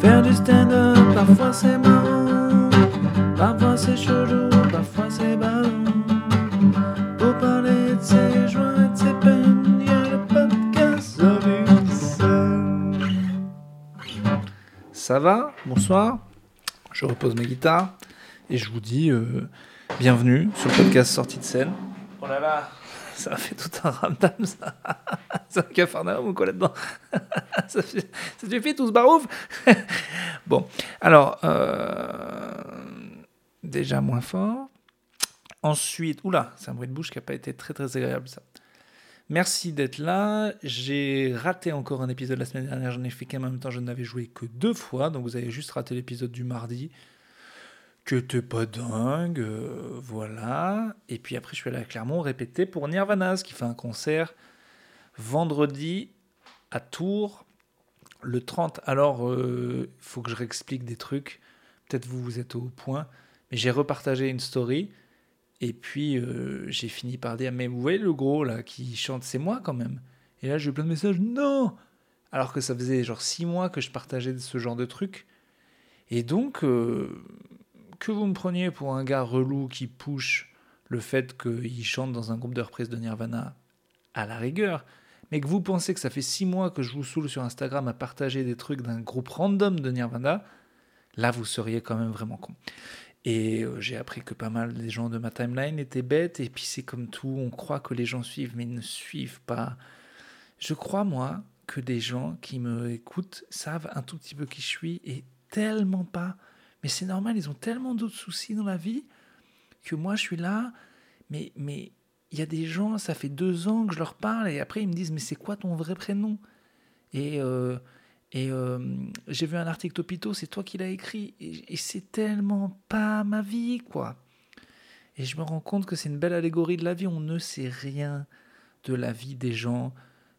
Faire du stand-up, parfois c'est marrant, parfois c'est chelou, parfois c'est ballon. Pour parler de ses joies et de ses peines, il y a le podcast. Ça va? Bonsoir. Je repose ma guitare et je vous dis euh, bienvenue sur le podcast Sortie de scène. Oh là là, ça fait tout un ramdam, ça. C'est un cafarnaum ou quoi là-dedans ça, suffit tout ce barouf Bon, alors, euh, déjà moins fort. Ensuite, oula, c'est un bruit de bouche qui n'a pas été très très agréable ça. Merci d'être là. J'ai raté encore un épisode la semaine dernière. J'en ai fait qu'en même temps, je n'avais joué que deux fois. Donc vous avez juste raté l'épisode du mardi. Que t'es pas dingue. euh, voilà. Et puis après, je suis allé à Clermont répéter pour Nirvana, qui fait un concert vendredi à Tours le 30. Alors, il faut que je réexplique des trucs. Peut-être vous, vous êtes au point. Mais j'ai repartagé une story. Et puis, euh, j'ai fini par dire, mais vous voyez le gros là qui chante, c'est moi quand même. Et là, j'ai eu plein de messages, non Alors que ça faisait genre six mois que je partageais ce genre de trucs. Et donc, euh, que vous me preniez pour un gars relou qui push le fait qu'il chante dans un groupe de reprises de Nirvana, à la rigueur, mais que vous pensez que ça fait six mois que je vous saoule sur Instagram à partager des trucs d'un groupe random de Nirvana, là, vous seriez quand même vraiment con. Et euh, j'ai appris que pas mal des gens de ma timeline étaient bêtes, et puis c'est comme tout, on croit que les gens suivent, mais ils ne suivent pas. Je crois, moi, que des gens qui me écoutent savent un tout petit peu qui je suis, et tellement pas. Mais c'est normal, ils ont tellement d'autres soucis dans la vie que moi je suis là, mais mais il y a des gens, ça fait deux ans que je leur parle, et après ils me disent, mais c'est quoi ton vrai prénom? Et, euh, et euh, j'ai vu un article Topito, c'est toi qui l'as écrit, et, et c'est tellement pas ma vie, quoi. Et je me rends compte que c'est une belle allégorie de la vie, on ne sait rien de la vie des gens.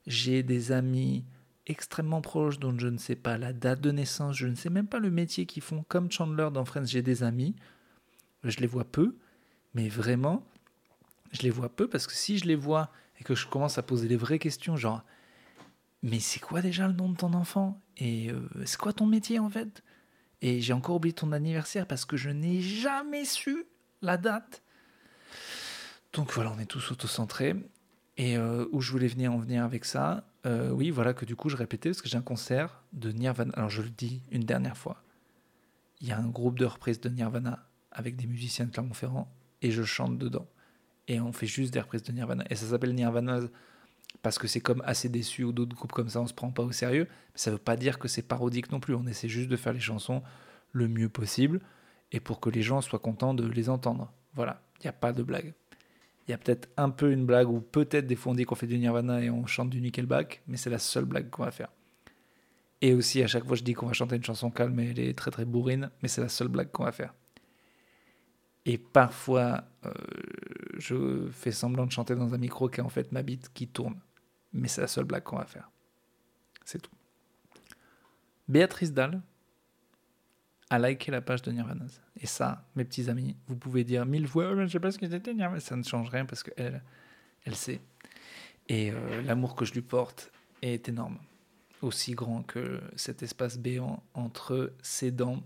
J'ai des amis extrêmement proches dont je ne sais pas la date de naissance, je ne sais même pas le métier qu'ils font. Comme Chandler dans Friends, j'ai des amis, je les vois peu, mais vraiment, je les vois peu parce que si je les vois et que je commence à poser les vraies questions, genre, mais c'est quoi déjà le nom de ton enfant? Et euh, c'est quoi ton métier en fait? Et j'ai encore oublié ton anniversaire parce que je n'ai jamais su la date. Donc voilà, on est tous autocentrés. Et euh, où je voulais venir en venir avec ça, euh, oui, voilà que du coup je répétais parce que j'ai un concert de Nirvana. Alors je le dis une dernière fois. Il y a un groupe de reprises de Nirvana avec des musiciens de Clermont-Ferrand et je chante dedans. Et on fait juste des reprises de Nirvana. Et ça s'appelle Nirvana parce que c'est comme assez déçu ou d'autres groupes comme ça, on se prend pas au sérieux. Mais ça veut pas dire que c'est parodique non plus. On essaie juste de faire les chansons le mieux possible et pour que les gens soient contents de les entendre. Voilà, il n'y a pas de blague. Il y a peut-être un peu une blague ou peut-être des fois on dit qu'on fait du Nirvana et on chante du Nickelback, mais c'est la seule blague qu'on va faire. Et aussi à chaque fois je dis qu'on va chanter une chanson calme et elle est très très bourrine, mais c'est la seule blague qu'on va faire. Et parfois euh, je fais semblant de chanter dans un micro qui en fait ma bite qui tourne, mais c'est la seule blague qu'on va faire. C'est tout. Béatrice Dalle a liké la page de Nirvana. Et ça, mes petits amis, vous pouvez dire mille fois, Oh, je sais pas ce que c'était Nirvana. Ça ne change rien parce qu'elle, elle sait. Et euh, l'amour que je lui porte est énorme. Aussi grand que cet espace béant entre ses dents.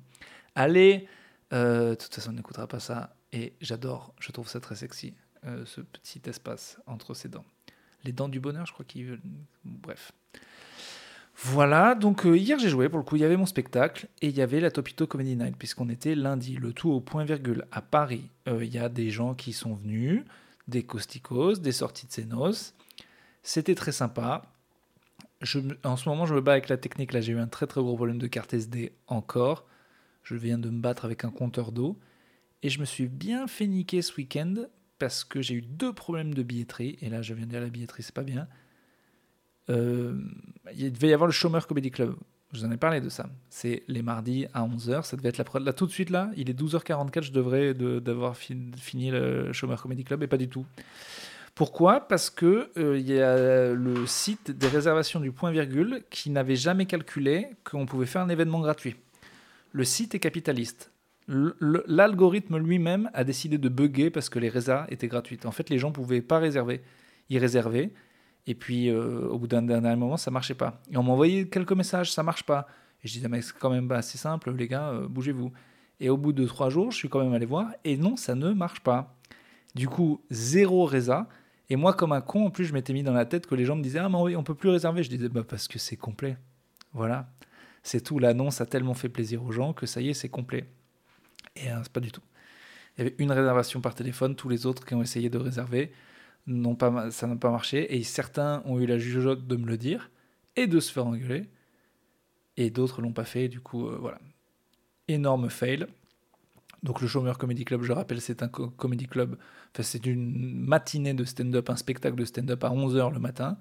Allez, euh, de toute façon, on n'écoutera pas ça. Et j'adore, je trouve ça très sexy, euh, ce petit espace entre ses dents. Les dents du bonheur, je crois qu'il veut. Bref. Voilà, donc euh, hier j'ai joué, pour le coup, il y avait mon spectacle et il y avait la Topito Comedy Night, puisqu'on était lundi, le tout au point virgule à Paris. Euh, Il y a des gens qui sont venus, des costicos, des sorties de Sénos. C'était très sympa. En ce moment, je me bats avec la technique. Là, j'ai eu un très très gros problème de carte SD encore. Je viens de me battre avec un compteur d'eau. Et je me suis bien fait niquer ce week-end parce que j'ai eu deux problèmes de billetterie. Et là, je viens de dire la billetterie, c'est pas bien. Euh, il devait y avoir le Chômeur Comedy Club. Je vous en ai parlé de ça. C'est les mardis à 11h. Ça devait être la prod. Là, tout de suite, là, il est 12h44. Je devrais de- d'avoir fin- fini le Chômeur Comedy Club et pas du tout. Pourquoi? Parce que euh, il y a le site des réservations du point virgule qui n'avait jamais calculé qu'on pouvait faire un événement gratuit. Le site est capitaliste. L'algorithme lui-même a décidé de bugger parce que les résas étaient gratuites. En fait, les gens pouvaient pas réserver. Ils réservaient et puis euh, au bout d'un dernier moment, ça marchait pas. Et on m'envoyait quelques messages, ça marche pas. Et je disais, mais c'est quand même assez simple, les gars, euh, bougez-vous. Et au bout de trois jours, je suis quand même allé voir, et non, ça ne marche pas. Du coup, zéro résa. Et moi, comme un con, en plus, je m'étais mis dans la tête que les gens me disaient, ah, mais oui, on peut plus réserver. Je disais, bah, parce que c'est complet. Voilà. C'est tout. L'annonce a tellement fait plaisir aux gens que ça y est, c'est complet. Et euh, c'est pas du tout. Il y avait une réservation par téléphone, tous les autres qui ont essayé de réserver, pas, ça n'a pas marché. Et certains ont eu la jugeote de me le dire et de se faire engueuler. Et d'autres l'ont pas fait. Du coup, euh, voilà. Énorme fail. Donc le Chômeur Comedy Club, je rappelle, c'est un comedy club, enfin, c'est une matinée de stand-up, un spectacle de stand-up à 11h le matin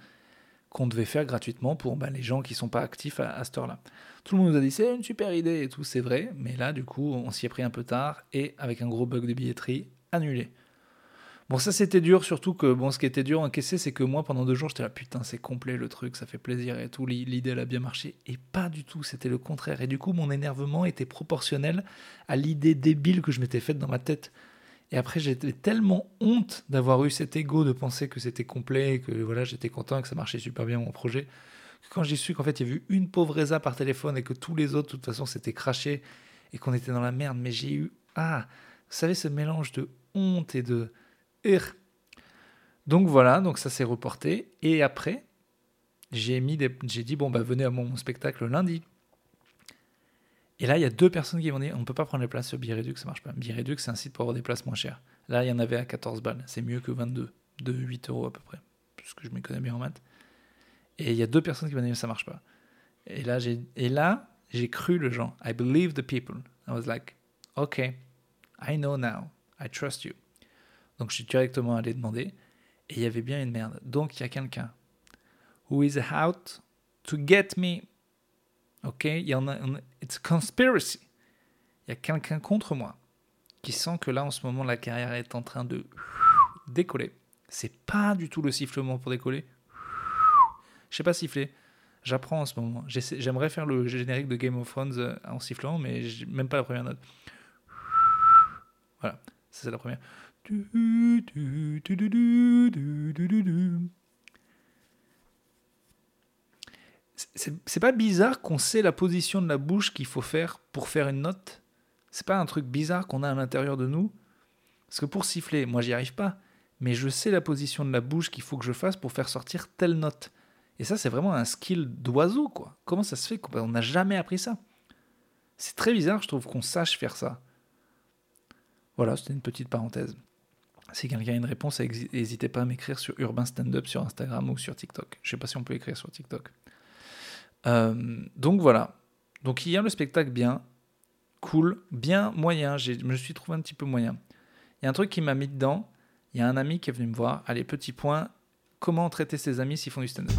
qu'on devait faire gratuitement pour ben, les gens qui sont pas actifs à, à cette heure-là. Tout le monde nous a dit c'est une super idée et tout, c'est vrai, mais là du coup on s'y est pris un peu tard et avec un gros bug de billetterie, annulé. Bon ça c'était dur, surtout que bon ce qui était dur à encaisser c'est que moi pendant deux jours j'étais là putain c'est complet le truc, ça fait plaisir et tout, l'idée elle a bien marché et pas du tout, c'était le contraire et du coup mon énervement était proportionnel à l'idée débile que je m'étais faite dans ma tête. Et après, j'étais tellement honte d'avoir eu cet ego de penser que c'était complet, que voilà, j'étais content, que ça marchait super bien mon projet. Que quand j'ai su qu'en fait, il y avait eu une pauvre ESA par téléphone et que tous les autres, de toute façon, s'étaient crachés et qu'on était dans la merde. Mais j'ai eu, ah, vous savez, ce mélange de honte et de. Donc voilà, donc ça s'est reporté. Et après, j'ai mis des... j'ai dit bon bah venez à mon spectacle lundi. Et là, il y a deux personnes qui m'ont dit on ne peut pas prendre les places sur Bireduc, ça marche pas. Bireduc, c'est un site pour avoir des places moins chères. Là, il y en avait à 14 balles. C'est mieux que 22, de 8 euros à peu près, puisque je m'y connais bien en maths. Et il y a deux personnes qui m'ont dit ça marche pas. Et là, j'ai, et là, j'ai cru le gens. I believe the people. I was like, okay, I know now. I trust you. Donc, je suis directement allé demander. Et il y avait bien une merde. Donc, il y a quelqu'un who is out to get me Ok, il y en a, it's a conspiracy. Il y a quelqu'un contre moi qui sent que là, en ce moment, la carrière est en train de décoller. C'est pas du tout le sifflement pour décoller. Je sais pas siffler. J'apprends en ce moment. J'aimerais faire le générique de Game of Thrones euh, en sifflant, mais même pas la première note. Voilà, c'est la première c'est pas bizarre qu'on sait la position de la bouche qu'il faut faire pour faire une note? C'est pas un truc bizarre qu'on a à l'intérieur de nous? Parce que pour siffler, moi j'y arrive pas, mais je sais la position de la bouche qu'il faut que je fasse pour faire sortir telle note. Et ça, c'est vraiment un skill d'oiseau, quoi. Comment ça se fait qu'on n'a jamais appris ça? C'est très bizarre, je trouve, qu'on sache faire ça. Voilà, c'était une petite parenthèse. Si quelqu'un a une réponse, n'hésitez pas à m'écrire sur Urban Stand Up sur Instagram ou sur TikTok. Je sais pas si on peut écrire sur TikTok. Euh, donc voilà. Donc hier, le spectacle bien, cool, bien moyen. Je me suis trouvé un petit peu moyen. Il y a un truc qui m'a mis dedans. Il y a un ami qui est venu me voir. Allez, petit point. Comment traiter ses amis s'ils font du stand-up?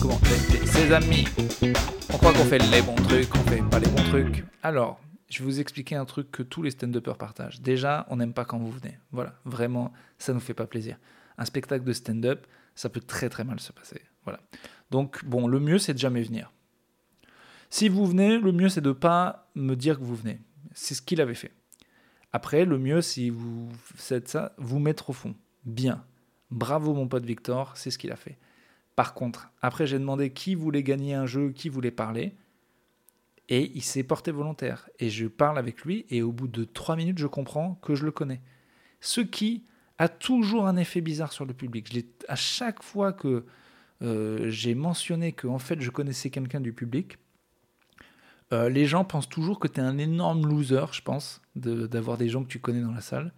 Comment traiter ses amis? On croit qu'on fait les bons trucs, on fait pas les bons trucs. Alors, je vais vous expliquer un truc que tous les stand-uppers partagent. Déjà, on n'aime pas quand vous venez. Voilà, vraiment, ça nous fait pas plaisir. Un spectacle de stand-up, ça peut très très mal se passer. Voilà. Donc, bon, le mieux, c'est de jamais venir. Si vous venez, le mieux, c'est de ne pas me dire que vous venez. C'est ce qu'il avait fait. Après, le mieux, si vous faites ça, vous mettre au fond. Bien. Bravo, mon pote Victor, c'est ce qu'il a fait. Par contre, après, j'ai demandé qui voulait gagner un jeu, qui voulait parler. Et il s'est porté volontaire. Et je parle avec lui, et au bout de trois minutes, je comprends que je le connais. Ce qui a toujours un effet bizarre sur le public. Je à chaque fois que euh, j'ai mentionné que en fait je connaissais quelqu'un du public. Euh, les gens pensent toujours que tu es un énorme loser, je pense, d'avoir des gens que tu connais dans la salle.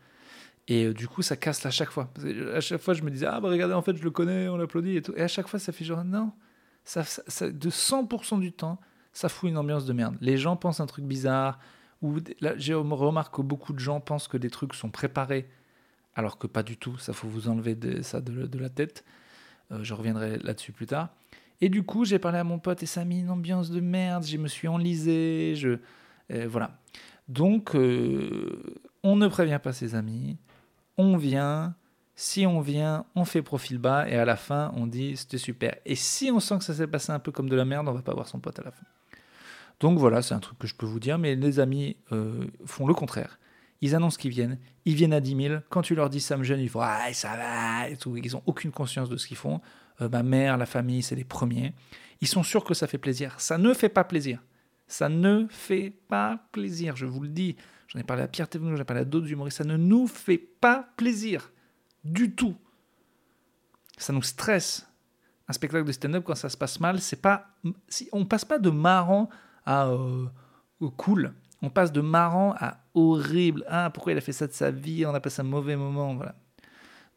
Et euh, du coup, ça casse à chaque fois. À chaque fois, je me disais, ah bah regardez, en fait, je le connais, on l'applaudit et tout. Et à chaque fois, ça fait genre, non, ça, de 100% du temps, ça fout une ambiance de merde. Les gens pensent un truc bizarre. Ou là, j'ai remarqué que beaucoup de gens pensent que des trucs sont préparés, alors que pas du tout. Ça faut vous enlever ça de, la tête. Euh, je reviendrai là-dessus plus tard. Et du coup, j'ai parlé à mon pote et ça a mis une ambiance de merde. Je me suis enlisé. Je, voilà. Donc, euh, on ne prévient pas ses amis. On vient. Si on vient, on fait profil bas et à la fin, on dit c'était super. Et si on sent que ça s'est passé un peu comme de la merde, on va pas voir son pote à la fin. Donc voilà, c'est un truc que je peux vous dire, mais les amis font le contraire ils annoncent qu'ils viennent, ils viennent à 10 000. Quand tu leur dis ça me gêne, ils font ah ça va. Ils n'ont aucune conscience de ce qu'ils font. Euh, ma mère, la famille, c'est les premiers. Ils sont sûrs que ça fait plaisir. Ça ne fait pas plaisir. Ça ne fait pas plaisir, je vous le dis. J'en ai parlé à Pierre Thévenoud, j'en ai parlé à d'autres humoristes. Ça ne nous fait pas plaisir. Du tout. Ça nous stresse. Un spectacle de stand-up, quand ça se passe mal, c'est pas. On passe pas de marrant à euh, cool. On passe de marrant à horrible. Ah, pourquoi il a fait ça de sa vie? On a passé un mauvais moment. Voilà.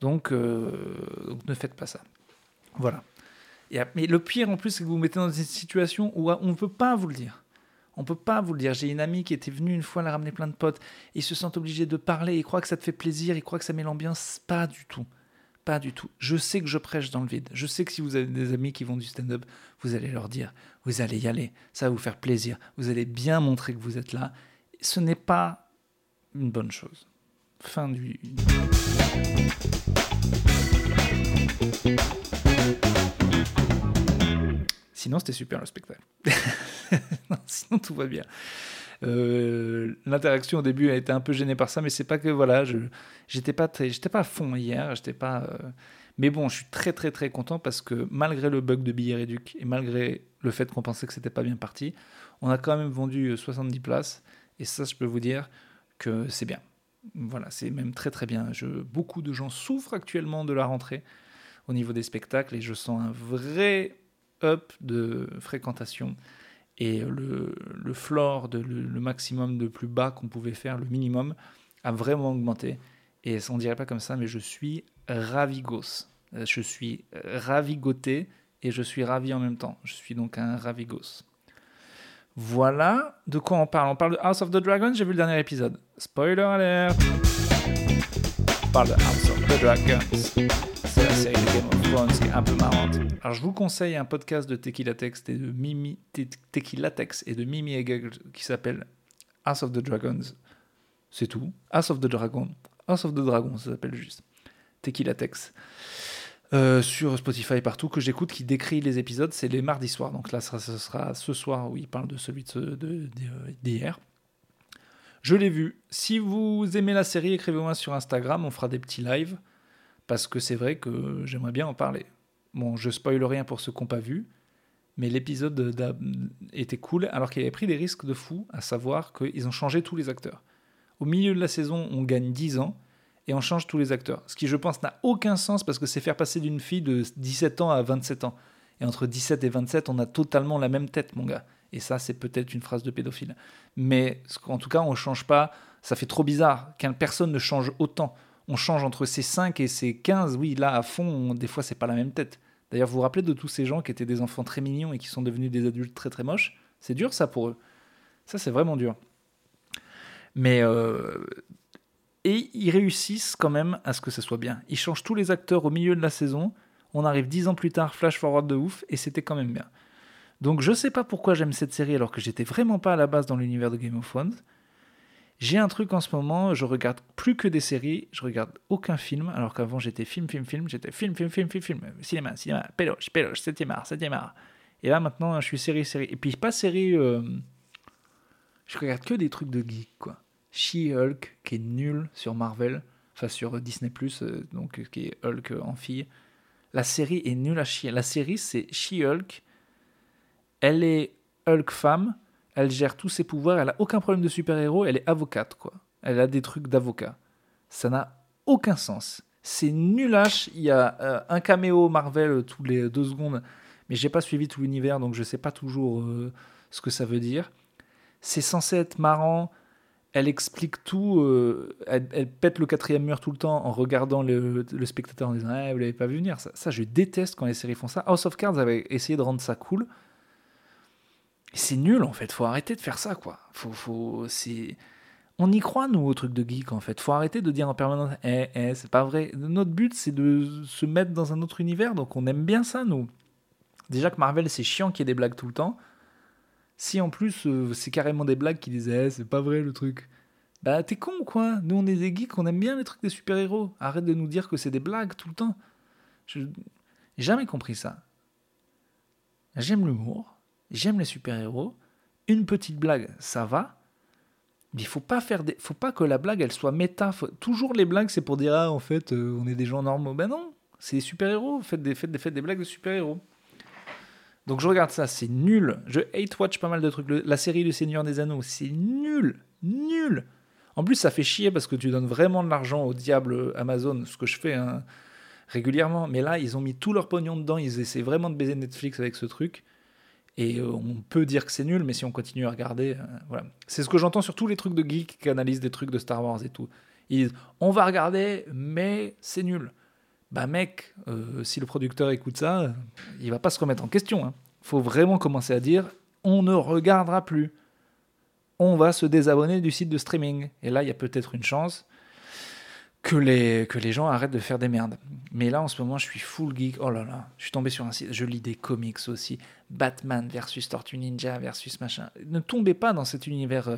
Donc, euh, ne faites pas ça. Voilà. Mais le pire en plus, c'est que vous vous mettez dans une situation où on ne peut pas vous le dire. On peut pas vous le dire. J'ai une amie qui était venue une fois, elle a ramené plein de potes. Ils se sentent obligés de parler. Ils croient que ça te fait plaisir. Ils croient que ça met l'ambiance. Pas du tout. Pas du tout. Je sais que je prêche dans le vide. Je sais que si vous avez des amis qui vont du stand-up, vous allez leur dire, vous allez y aller. Ça va vous faire plaisir. Vous allez bien montrer que vous êtes là. Ce n'est pas une bonne chose. Fin du. Sinon, c'était super le spectacle. sinon, tout va bien. Euh, l'interaction au début a été un peu gênée par ça, mais c'est pas que voilà, j'étais pas j'étais pas à fond hier, j'étais pas. Euh, mais bon, je suis très très très content parce que malgré le bug de billet réduc et malgré le fait qu'on pensait que c'était pas bien parti, on a quand même vendu 70 euh, places et ça, je peux vous dire que c'est bien. Voilà, c'est même très très bien. Je, beaucoup de gens souffrent actuellement de la rentrée au niveau des spectacles et je sens un vrai up de fréquentation et le, floor, le, maximum de plus bas qu'on pouvait faire, le minimum, a vraiment augmenté. Et on dirait pas comme ça, mais je suis ravigos. Je suis ravigoté et je suis ravi en même temps. Je suis donc un ravigos. Voilà de quoi on parle. On parle de House of the Dragon, j'ai vu le dernier épisode. Spoiler alert On parle de House of the Dragons la série de Game of Thrones qui est un peu marrante. Alors je vous conseille un podcast de Tequila Text et de Mimi Tequila Text et de Mimi Hegel qui s'appelle House of the Dragons. C'est tout. House of the Dragon. House of the Dragon, ça s'appelle juste. Tequila Text. Euh, sur Spotify partout que j'écoute qui décrit les épisodes, c'est les mardis soirs. Donc là, ce sera, ce soir où il parle de celui d'hier. Je l'ai vu. Si vous aimez la série, écrivez-moi sur Instagram, on fera des petits lives parce que c'est vrai que j'aimerais bien en parler. Bon, je spoil rien pour ceux qui n'ont pas vu, mais l'épisode était cool, alors qu'il avait pris des risques de fou, à savoir qu'ils ont changé tous les acteurs. Au milieu de la saison, on gagne 10 ans, et on change tous les acteurs. Ce qui, je pense, n'a aucun sens, parce que c'est faire passer d'une fille de 17 ans à 27 ans. Et entre 17 et 27, on a totalement la même tête, mon gars. Et ça, c'est peut-être une phrase de pédophile. Mais en tout cas, on ne change pas. Ça fait trop bizarre qu'une personne ne change autant on change entre ces 5 et ces 15, oui, là, à fond, des fois, c'est pas la même tête. D'ailleurs, vous vous rappelez de tous ces gens qui étaient des enfants très mignons et qui sont devenus des adultes très très moches? C'est dur, ça, pour eux. Ça, c'est vraiment dur. Mais... Euh, et ils réussissent quand même à ce que ça soit bien. Ils changent tous les acteurs au milieu de la saison. On arrive dix ans plus tard, flash forward de ouf, et c'était quand même bien. Donc je sais pas pourquoi j'aime cette série alors que j'étais vraiment pas à la base dans l'univers de Game of Thrones. J'ai un truc en ce moment, je regarde plus que des séries, je regarde aucun film, alors qu'avant j'étais film, film, film, j'étais film, film, film, film, cinéma, cinéma, péloche, péloche, septième art, septième art. Et là maintenant je suis série, série. Et puis pas série, euh, je regarde que des trucs de geek, quoi. She-Hulk, qui est nul sur Marvel, enfin sur Disney+, euh, donc qui est Hulk en fille. La série est nulle à chier. La série c'est She-Hulk, elle est Hulk femme, elle gère tous ses pouvoirs, elle a aucun problème de super-héros, elle est avocate, quoi. Elle a des trucs d'avocat. Ça n'a aucun sens. C'est nulache. Il y a euh, un caméo Marvel euh, tous les deux secondes, mais j'ai pas suivi tout l'univers, donc je sais pas toujours euh, ce que ça veut dire. C'est censé être marrant. Elle explique tout. Elle, pète le quatrième mur tout le temps en regardant le, spectateur en disant ah, Vous l'avez pas vu venir. Ça, ça, je déteste quand les séries font ça. House of Cards avait essayé de rendre ça cool c'est nul en fait, faut arrêter de faire ça quoi. Faut, faut, c'est... On y croit nous au truc de geek en fait. Faut arrêter de dire en permanence eh, eh, c'est pas vrai. Notre but c'est de se mettre dans un autre univers donc on aime bien ça nous. Déjà que Marvel c'est chiant qu'il y ait des blagues tout le temps. Si en plus euh, c'est carrément des blagues qui disaient eh, c'est pas vrai le truc. Bah t'es con quoi? Nous on est des geeks, on aime bien les trucs des super-héros. Arrête de nous dire que c'est des blagues tout le temps. Je jamais compris ça. J'aime l'humour j'aime les super-héros, une petite blague, ça va. Mais il faut faut pas que la blague elle soit méta. Toujours les blagues c'est pour dire ah en fait euh, on est des gens normaux. Ben non, c'est des super-héros, faites des blagues de super-héros. Donc je regarde ça, c'est nul. Je hate watch pas mal de trucs. La série Le Seigneur des Anneaux, c'est nul, nul. En plus, ça fait chier parce que tu donnes vraiment de l'argent au diable Amazon, ce que je fais hein, régulièrement. Mais là, ils ont mis tout leur pognon dedans. Ils essaient vraiment de baiser Netflix avec ce truc. Et euh, on peut dire que c'est nul, mais si on continue à regarder, euh, voilà. C'est ce que j'entends sur tous les trucs de geeks qui analysent des trucs de Star Wars et tout. Ils disent on va regarder, mais c'est nul. Bah mec, euh, si le producteur écoute ça, il va pas se remettre en question. hein. Faut vraiment commencer à dire on ne regardera plus. On va se désabonner du site de streaming. Et là, il y a peut-être une chance que les, que les gens arrêtent de faire des merdes. Mais là, en ce moment, je suis full geek. Oh là là, je suis tombé sur un site. Je lis des comics aussi. Batman versus Tortue Ninja versus machin. Ne tombez pas dans cet univers. euh,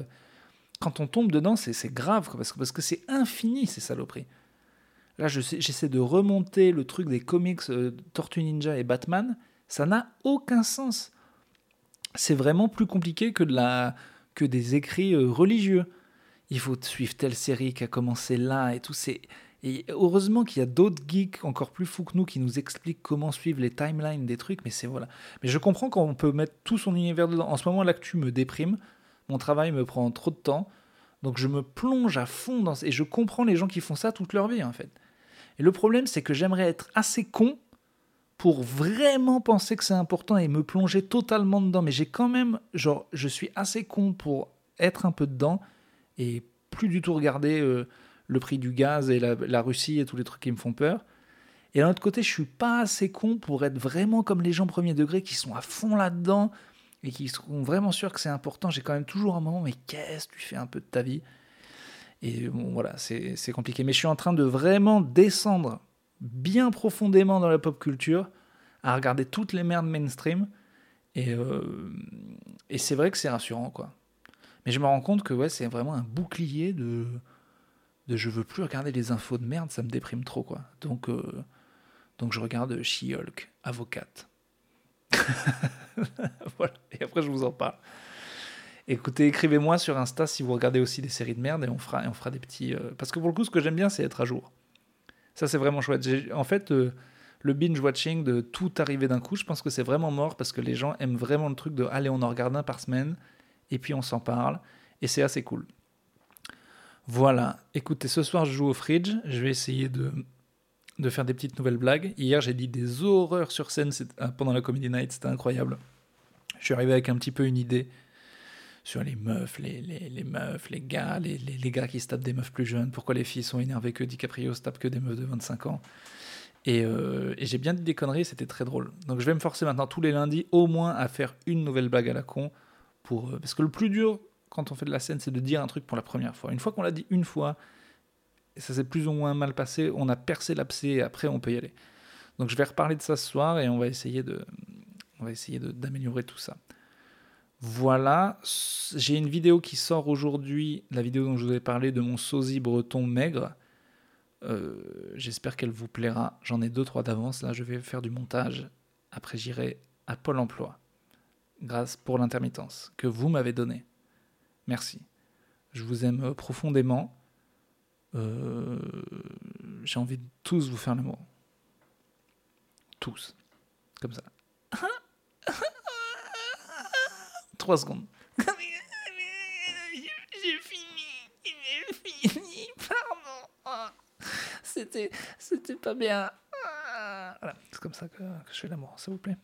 Quand on tombe dedans, c'est grave, quoi, parce que parce que c'est infini, ces saloperies. Là, j'essaie de remonter le truc des comics euh, Tortue Ninja et Batman. Ça n'a aucun sens. C'est vraiment plus compliqué que, de la, que des écrits euh, religieux. Il faut suivre telle série qui a commencé là et tout. C'est et heureusement qu'il y a d'autres geeks encore plus fous que nous qui nous expliquent comment suivre les timelines des trucs. Mais c'est voilà. Mais je comprends qu'on peut mettre tout son univers dedans. En ce moment, l'actu me déprime. Mon travail me prend trop de temps. Donc je me plonge à fond dans et je comprends les gens qui font ça toute leur vie en fait. Et le problème c'est que j'aimerais être assez con pour vraiment penser que c'est important et me plonger totalement dedans. Mais j'ai quand même genre je suis assez con pour être un peu dedans et plus du tout regarder euh, le prix du gaz et la, Russie et tous les trucs qui me font peur. Et d'un autre côté, je suis pas assez con pour être vraiment comme les gens premier degré qui sont à fond là-dedans et qui sont vraiment sûrs que c'est important. J'ai quand même toujours un moment, mais qu'est-ce que tu fais un peu de ta vie? Et voilà, c'est compliqué. Mais je suis en train de vraiment descendre bien profondément dans la pop culture, à regarder toutes les merdes mainstream. Et, euh, et c'est vrai que c'est rassurant, quoi. Mais je me rends compte que ouais, c'est vraiment un bouclier de, de je veux plus regarder les infos de merde, ça me déprime trop, quoi. Donc, euh, donc je regarde She-Hulk, avocate. voilà, et après je vous en parle. Écoutez, écrivez-moi sur Insta si vous regardez aussi des séries de merde et on fera, on fera des petits. euh, Parce que pour le coup, ce que j'aime bien, c'est être à jour. Ça, c'est vraiment chouette. En fait, euh, le binge-watching de tout arriver d'un coup, je pense que c'est vraiment mort parce que les gens aiment vraiment le truc de allez, on en regarde un par semaine et puis on s'en parle et c'est assez cool. Voilà. Écoutez, ce soir, je joue au fridge. Je vais essayer de, de faire des petites nouvelles blagues. Hier, j'ai dit des horreurs sur scène euh, pendant la Comedy Night. C'était incroyable. Je suis arrivé avec un petit peu une idée sur les meufs, les, les, meufs, les gars, les, les gars qui se tapent des meufs plus jeunes. Pourquoi les filles sont énervées que DiCaprio se tape que des meufs de 25 ans. Et, euh, et j'ai bien dit des conneries, c'était très drôle. Donc je vais me forcer maintenant tous les lundis au moins à faire une nouvelle blague à la con. Pour, euh, parce que le plus dur quand on fait de la scène, c'est de dire un truc pour la première fois. Une fois qu'on l'a dit une fois, ça s'est plus ou moins mal passé, on a percé l'abcès et après on peut y aller. Donc je vais reparler de ça ce soir et on va essayer de, on va essayer d'améliorer tout ça. Voilà, j'ai une vidéo qui sort aujourd'hui, la vidéo dont je vous ai parlé de mon sosie breton maigre. Euh, J'espère qu'elle vous plaira. J'en ai deux, trois d'avance. Là, je vais faire du montage. Après, j'irai à Pôle emploi. Grâce pour l'intermittence que vous m'avez donnée. Merci. Je vous aime profondément. Euh, J'ai envie de tous vous faire l'amour. Tous. Comme ça. Trois secondes. J'ai fini, j'ai fini, pardon. C'était, c'était pas bien. Voilà, c'est comme ça que, que je fais l'amour, s'il vous plaît.